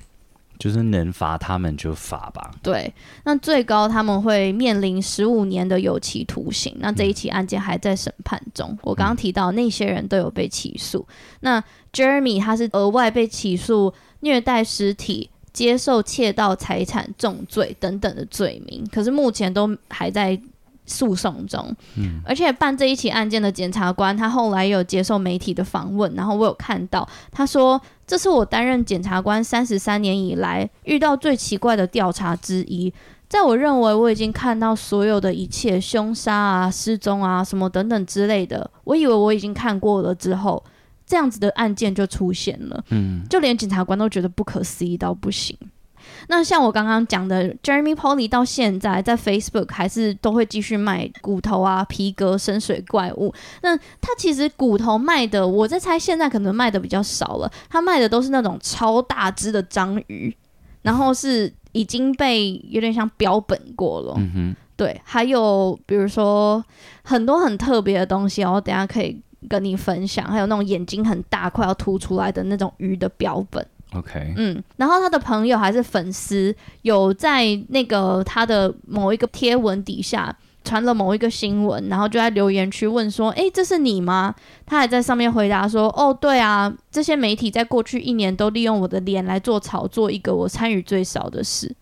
就是能罚他们就罚吧。对，那最高他们会面临十五年的有期徒刑。那这一起案件还在审判中。嗯、我刚刚提到那些人都有被起诉。那 Jeremy 他是额外被起诉虐待尸体。接受窃盗财产重罪等等的罪名，可是目前都还在诉讼中。嗯，而且办这一起案件的检察官，他后来有接受媒体的访问，然后我有看到他说：“这是我担任检察官三十三年以来遇到最奇怪的调查之一。在我认为我已经看到所有的一切凶杀啊、失踪啊什么等等之类的，我以为我已经看过了之后。”这样子的案件就出现了，嗯，就连检察官都觉得不可思议到不行。那像我刚刚讲的，Jeremy Pauley 到现在在 Facebook 还是都会继续卖骨头啊、皮革、深水怪物。那他其实骨头卖的，我在猜现在可能卖的比较少了。他卖的都是那种超大只的章鱼，然后是已经被有点像标本过了。嗯哼，对，还有比如说很多很特别的东西哦，等下可以。跟你分享，还有那种眼睛很大、快要凸出来的那种鱼的标本。OK，嗯，然后他的朋友还是粉丝，有在那个他的某一个贴文底下传了某一个新闻，然后就在留言区问说：“哎，这是你吗？”他还在上面回答说：“哦，对啊，这些媒体在过去一年都利用我的脸来做炒作，一个我参与最少的事。”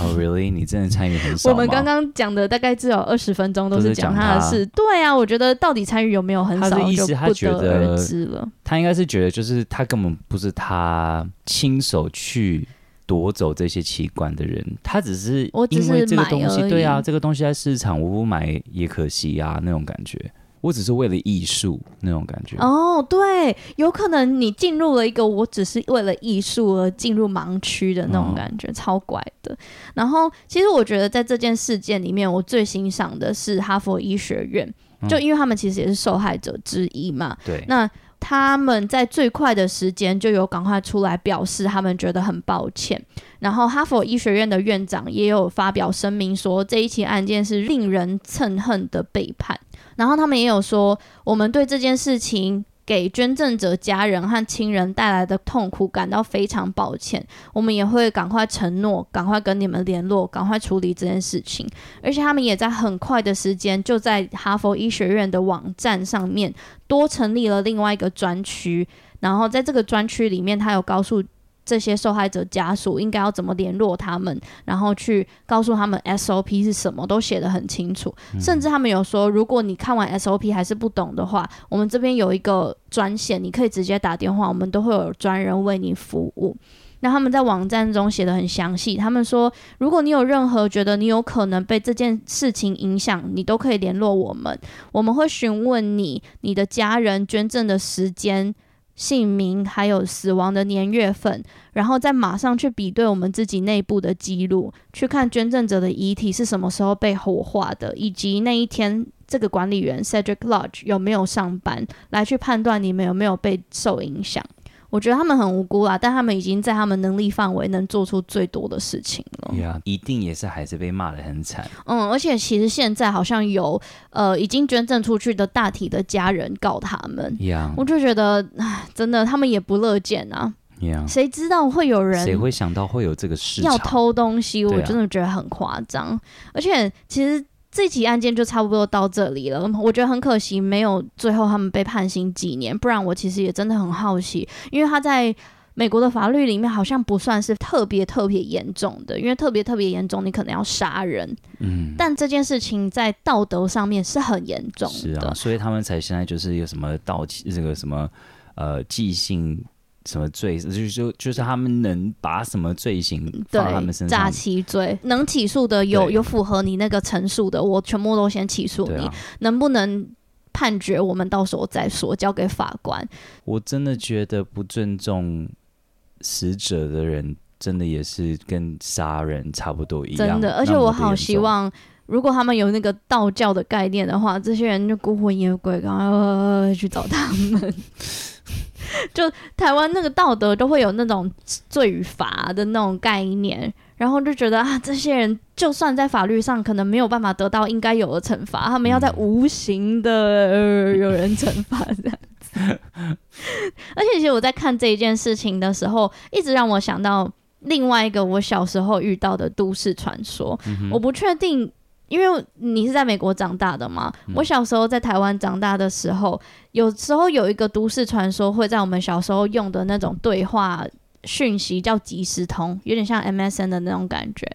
哦、oh,，really？你真的参与很少。我们刚刚讲的大概只有二十分钟都是讲他的事。对啊，我觉得到底参与有没有很少，他的意思他觉得就不得而知了。他应该是觉得，就是他根本不是他亲手去夺走这些器官的人，他只是因为这个东西，对啊，这个东西在市场我不买也可惜啊，那种感觉。我只是为了艺术那种感觉哦，对，有可能你进入了一个我只是为了艺术而进入盲区的那种感觉，哦、超怪的。然后，其实我觉得在这件事件里面，我最欣赏的是哈佛医学院，就因为他们其实也是受害者之一嘛。对、嗯，那他们在最快的时间就有赶快出来表示，他们觉得很抱歉。然后，哈佛医学院的院长也有发表声明说，这一起案件是令人憎恨的背叛。然后他们也有说，我们对这件事情给捐赠者家人和亲人带来的痛苦感到非常抱歉。我们也会赶快承诺，赶快跟你们联络，赶快处理这件事情。而且他们也在很快的时间，就在哈佛医学院的网站上面多成立了另外一个专区。然后在这个专区里面，他有告诉。这些受害者家属应该要怎么联络他们，然后去告诉他们 SOP 是什么，都写得很清楚。嗯。甚至他们有说，如果你看完 SOP 还是不懂的话，我们这边有一个专线，你可以直接打电话，我们都会有专人为你服务。那他们在网站中写得很详细，他们说，如果你有任何觉得你有可能被这件事情影响，你都可以联络我们，我们会询问你你的家人捐赠的时间。姓名还有死亡的年月份，然后再马上去比对我们自己内部的记录，去看捐赠者的遗体是什么时候被火化的，以及那一天这个管理员 Cedric Lodge 有没有上班，来去判断你们有没有被受影响。我觉得他们很无辜啦，但他们已经在他们能力范围能做出最多的事情了。对啊，一定也是还是被骂的很惨。嗯，而且其实现在好像有呃已经捐赠出去的大体的家人告他们。Yeah. 我就觉得唉，真的他们也不乐见啊。Yeah. 谁知道会有人？谁会想到会有这个事？要偷东西，我真的觉得很夸张。啊。而且其实。这起案件就差不多到这里了，我觉得很可惜，没有最后他们被判刑几年，不然我其实也真的很好奇，因为他在美国的法律里面好像不算是特别特别严重的，因为特别特别严重，你可能要杀人，嗯，但这件事情在道德上面是很严重的，是啊，所以他们才现在就是有什么盗窃这个什么呃寄信。什么罪？就是就就是他们能把什么罪行放他们身上？诈欺罪能起诉的有有符合你那个陈述的，我全部都先起诉你。啊、能不能判决？我们到时候再说，交给法官。我真的觉得不尊重死者的人，真的也是跟杀人差不多一样。真的，而且我好希望，如果他们有那个道教的概念的话，这些人就孤魂野鬼，赶快去找他们。就台湾那个道德都会有那种罪与罚的那种概念，然后就觉得啊，这些人就算在法律上可能没有办法得到应该有的惩罚，他们要在无形的、呃、有人惩罚这样子。而且其实我在看这一件事情的时候，一直让我想到另外一个我小时候遇到的都市传说，嗯、我不确定。因为你是在美国长大的嘛，嗯、我小时候在台湾长大的时候，有时候有一个都市传说会在我们小时候用的那种对话讯息叫即时通，有点像 MSN 的那种感觉，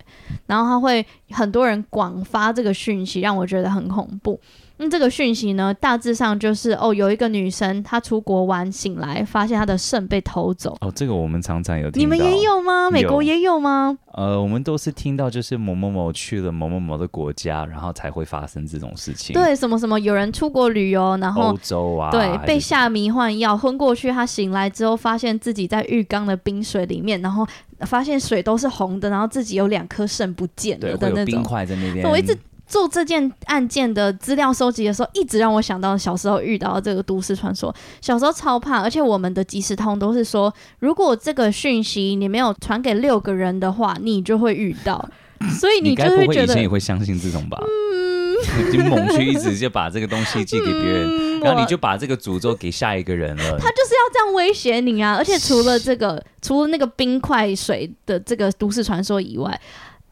然后他会很多人广发这个讯息，让我觉得很恐怖。那、嗯、这个讯息呢，大致上就是哦，有一个女生她出国玩醒来，发现她的肾被偷走。哦，这个我们常常有听到。你们也有吗？美国也有吗？呃，我们都是听到就是某某某去了某某某的国家，然后才会发生这种事情。对，什么什么有人出国旅游，然后欧洲啊，对，被下迷幻药昏过去，他醒来之后发现自己在浴缸的冰水里面，然后发现水都是红的，然后自己有两颗肾不见了的那种。冰块在那边。我一直。做这件案件的资料收集的时候，一直让我想到小时候遇到的这个都市传说。小时候超怕，而且我们的即时通都是说，如果这个讯息你没有传给六个人的话，你就会遇到。所以你就会觉得，以前也会相信这种吧？嗯，就猛去一直就把这个东西寄给别人，嗯，然后你就把这个诅咒给下一个人了。他就是要这样威胁你啊！而且除了这个，除了那个冰块水的这个都市传说以外。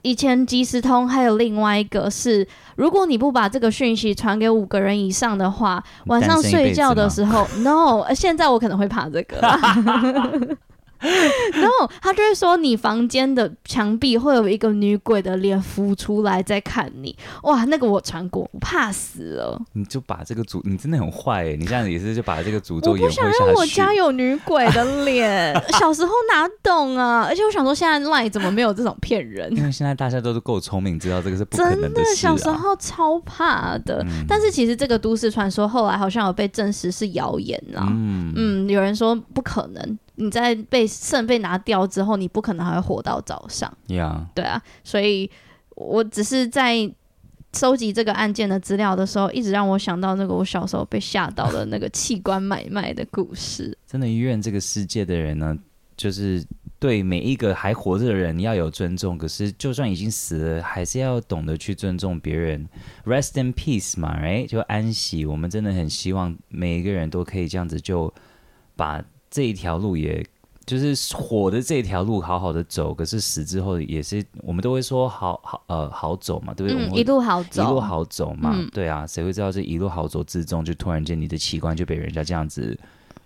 以前即时通还有另外一个是，如果你不把这个讯息传给五个人以上的话，晚上睡觉的时候，no，现在我可能会怕这个。然后他就会说，你房间的墙壁会有一个女鬼的脸浮出来在看你。哇，那个我传过，我怕死了。你就把这个诅，你真的很坏哎！你这样子也是就把这个诅咒。我不想让我家有女鬼的脸。小时候哪懂啊？而且我想说，现在 LINE 怎么没有这种骗人？因为现在大家都是够聪明，知道这个是不可能的。真的，小时候超怕的。嗯、但是其实这个都市传说后来好像有被证实是谣言啦。嗯嗯，有人说不可能。你在被肾被拿掉之后，你不可能还会活到早上。Yeah. 对啊，所以我只是在收集这个案件的资料的时候，一直让我想到那个我小时候被吓到的那个器官买卖的故事。真的，医院这个世界的人呢，就是对每一个还活着的人要有尊重，可是就算已经死了，还是要懂得去尊重别人。Rest in peace 嘛，哎，就安息。我们真的很希望每一个人都可以这样子，就把。这一条路，也就是火的这一条路，好好的走。可是死之后，也是我们都会说好好呃好走嘛，对不对？嗯、一路好走，一路好走嘛，嗯、对啊，谁会知道这一路好走之中，就突然间你的器官就被人家这样子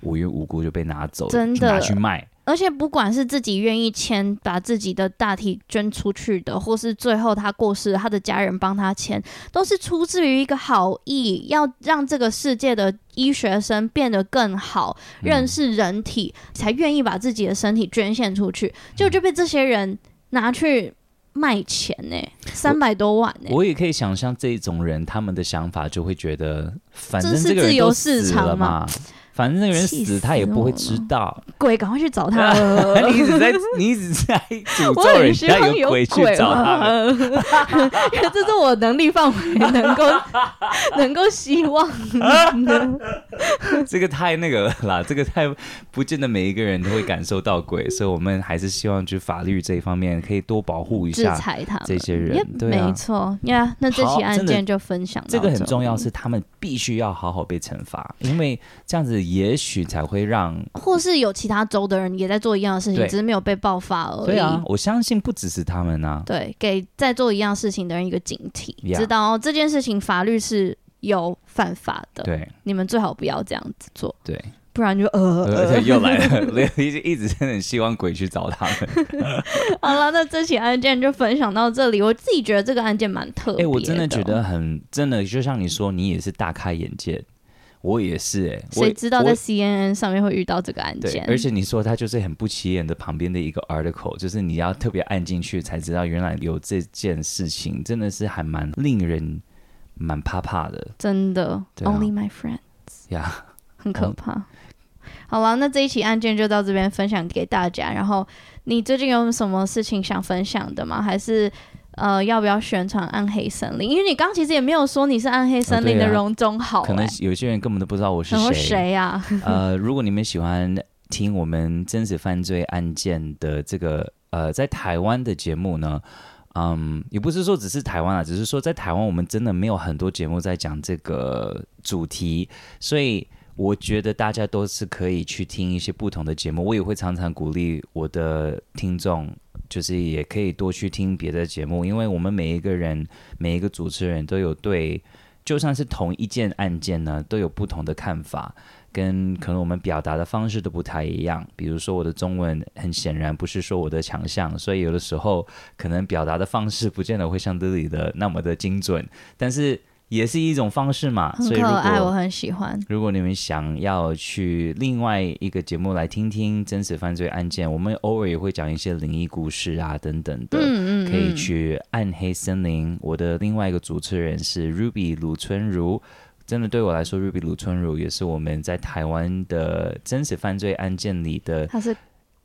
无缘无故就被拿走，真的拿去卖。而且不管是自己愿意签把自己的大体捐出去的，或是最后他过世，他的家人帮他签，都是出自于一个好意，要让这个世界的医学生变得更好，认识人体，嗯、才愿意把自己的身体捐献出去，就就被这些人拿去卖钱呢、欸，三百多万呢、欸。我也可以想象这种人他们的想法，就会觉得反正这个人都死了嘛。反正那个人死，他也不会知道。鬼，赶快去找他！你一直在，你一直在诅咒人家有鬼去找他，因 为这是我能力范围能够能够希望的。这个太那个了啦，这个太不见得每一个人都会感受到鬼，所以我们还是希望就法律这一方面可以多保护一下这些人。对没错呀，那这起案件就分享。这个很重要，是他们必须要好好被惩罚，因为这样子。也许才会让，或是有其他州的人也在做一样的事情，只是没有被爆发而已。对啊，我相信不只是他们啊。对，给在做一样事情的人一个警惕.知道这件事情法律是有犯法的。对，你们最好不要这样子做。对，不然就呃，而且 又来了，一直一直真的很希望鬼去找他们。好了，那这起案件就分享到这里。我自己觉得这个案件蛮特别的，哎，我真的觉得很真的，就像你说，你也是大开眼界。我也是哎、欸，谁知道在 CNN 上面会遇到这个案件？而且你说它就是很不起眼的旁边的一个 article，就是你要特别按进去才知道原来有这件事情，真的是还蛮令人蛮怕怕的。真的、啊、，Only my friends，呀，Yeah, 很可怕。嗯、好了，那这一起案件就到这边分享给大家。然后你最近有什么事情想分享的吗？还是？呃，要不要宣传暗黑森林？因为你刚其实也没有说你是暗黑森林的荣忠好、欸哦啊，可能有些人根本都不知道我是谁。谁呀？呃，如果你们喜欢听我们真实犯罪案件的这个呃，在台湾的节目呢，嗯，也不是说只是台湾啊，只是说在台湾我们真的没有很多节目在讲这个主题，所以我觉得大家都是可以去听一些不同的节目。我也会常常鼓励我的听众。就是也可以多去听别的节目，因为我们每一个人、每一个主持人都有对，就算是同一件案件呢，都有不同的看法，跟可能我们表达的方式都不太一样。比如说我的中文很显然不是说我的强项，所以有的时候可能表达的方式不见得会像 Lily 的那么的精准，但是。也是一种方式嘛，很可爱，我很喜欢。如果你们想要去另外一个节目来听听真实犯罪案件，我们偶尔也会讲一些灵异故事啊等等的，嗯嗯嗯，可以去暗黑森林。我的另外一个主持人是 Ruby 鲁春如，真的对我来说，Ruby 鲁春如也是我们在台湾的真实犯罪案件里的。他是。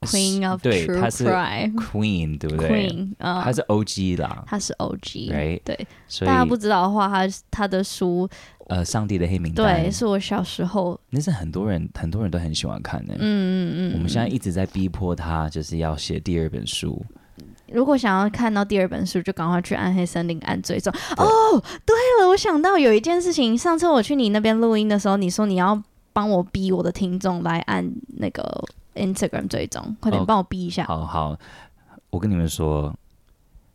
Queen of 对，她是 Crime Queen，对不对？Queen，嗯，她是 OG 啦，她是 OG，对 Right? 对。所以大家不知道的话，她她的书，呃，上帝的黑名单，对，是我小时候，那是很多人很多人都很喜欢看的，嗯嗯嗯。我们现在一直在逼迫他，就是要写第二本书。如果想要看到第二本书，就赶快去暗黑森林按追踪。哦，对了，我想到有一件事情，上次我去你那边录音的时候，你说你要帮我逼我的听众来按那个。Instagram 追踪，快点帮我逼一下。好好，我跟你们说，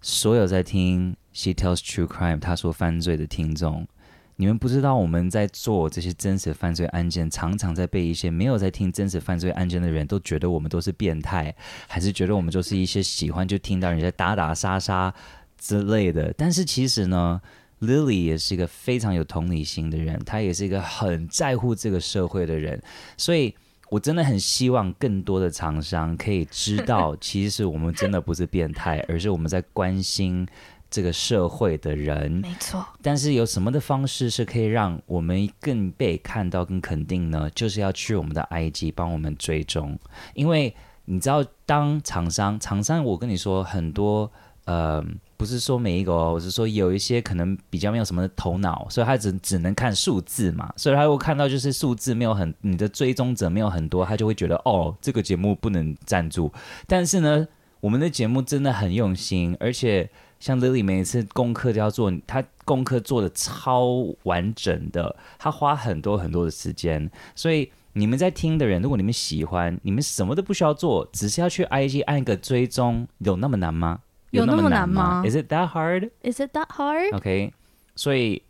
所有在听 She Tells True Crime，他说犯罪的听众，你们不知道我们在做这些真实犯罪案件，常常在被一些没有在听真实犯罪案件的人都觉得我们都是变态，还是觉得我们就是一些喜欢就听到人家打打杀杀之类的。但是其实呢，Lily 也是一个非常有同理心的人，她也是一个很在乎这个社会的人，所以。我真的很希望更多的厂商可以知道，其实我们真的不是变态，而是我们在关心这个社会的人。没错。但是有什么的方式是可以让我们更被看到、更肯定呢？就是要去我们的 IG 帮我们追踪，因为你知道，当厂商，厂商，我跟你说很多，呃。不是说每一个哦，我是说有一些可能比较没有什么头脑，所以他只只能看数字嘛，所以他会看到就是数字没有很，你的追踪者没有很多，他就会觉得哦，这个节目不能赞助。但是呢，我们的节目真的很用心，而且像 Lily 每一次功课都要做，他功课做的超完整的，他花很多很多的时间，所以你们在听的人，如果你们喜欢，你们什么都不需要做，只是要去 IG 按一个追踪，有那么难吗？有那么难吗？Is it that hard? Is it that hard? OK，所以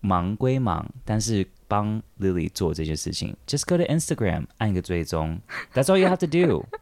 忙归忙，但是帮 Lily 做这件事情，just go to Instagram 按一个追踪，That's all you have to do.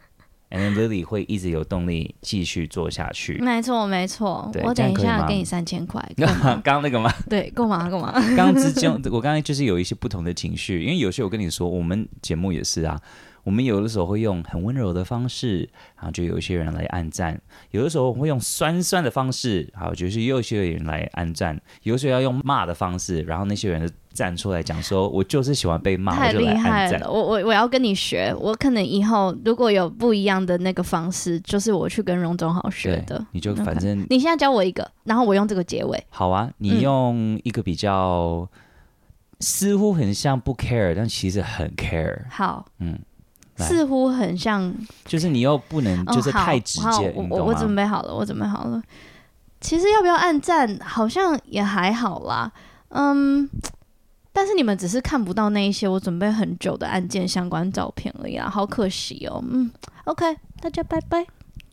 And then Lily 会一直有动力继续做下去。没错，没错。我等一下给你三千块。刚刚那个吗？对，够吗？够吗？刚刚之间，我刚才就是有一些不同的情绪，因为有些我跟你说，我们节目也是啊。我们有的时候会用很温柔的方式，然后就有一些人来按赞；有的时候我们会用酸酸的方式，好就是又有一些人来按赞；有的时候要用骂的方式，然后那些人就站出来讲说：“我就是喜欢被骂。”太厉害了！我我我要跟你学，我可能以后如果有不一样的那个方式，就是我去跟荣总好学的。你就反正、okay. 你现在教我一个，然后我用这个结尾。好啊，你用一个比较、嗯、似乎很像不 care，但其实很 care。好，嗯。似乎很像，就是你又不能就是太直接。我我我准备好了，我准备好了。其实要不要按赞，好像也还好啦。嗯，但是你们只是看不到那一些我准备很久的案件相关照片而已啊，好可惜哦。嗯，OK，大家拜拜。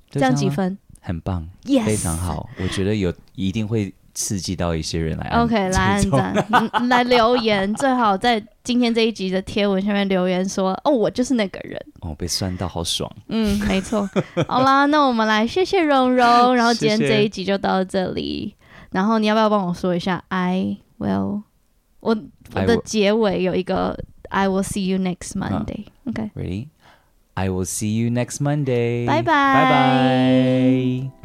这样几分？很棒，Yes，非常好。我觉得有一定会。刺激到一些人来，OK，来按赞，来留言，最好在今天这一集的贴文下面留言说：“哦，我就是那个人。”哦，被酸到好爽。嗯，没错。好啦，那我们来谢谢蓉蓉，然后今天这一集就到这里。然后你要不要帮我说一下？I will，我我的结尾有一个 I will see you next Monday。Uh, OK，Ready？I will see you next Monday。拜拜，拜拜。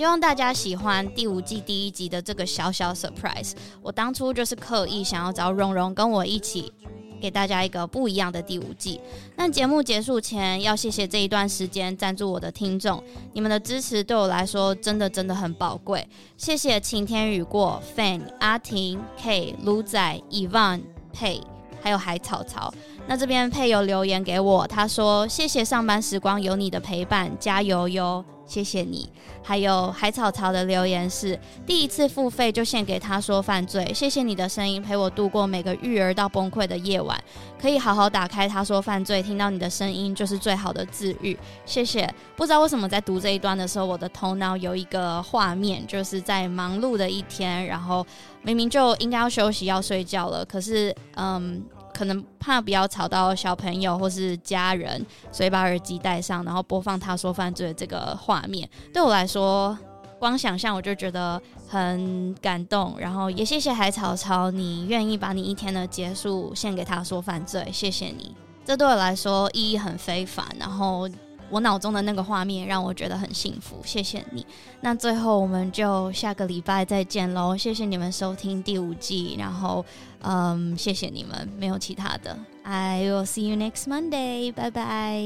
希望大家喜欢第五季第一集的这个小小 surprise。我当初就是刻意想要找蓉蓉跟我一起，给大家一个不一样的第五季。那节目结束前，要谢谢这一段时间赞助我的听众，你们的支持对我来说真的真的很宝贵。谢谢晴天雨过、Fan、阿婷、K、卢仔、Evan、佩，还有海草草。那这边佩有留言给我，他说：“谢谢上班时光有你的陪伴，加油哟。”谢谢你，还有海草草的留言是第一次付费就献给他说犯罪，谢谢你的声音陪我度过每个育儿到崩溃的夜晚，可以好好打开他说犯罪，听到你的声音就是最好的治愈，谢谢。不知道为什么在读这一段的时候，我的头脑有一个画面，就是在忙碌的一天，然后明明就应该要休息要睡觉了，可是嗯。可能怕不要吵到小朋友或是家人，所以把耳机戴上，然后播放他说犯罪的这个画面。对我来说，光想象我就觉得很感动。然后也谢谢海草草，你愿意把你一天的结束献给他说犯罪，谢谢你。这对我来说意义很非凡。然后。我脑中的那个画面让我觉得很幸福，谢谢你。那最后我们就下个礼拜再见喽，谢谢你们收听第五季，然后嗯，谢谢你们，没有其他的。I will see you next Monday，拜拜。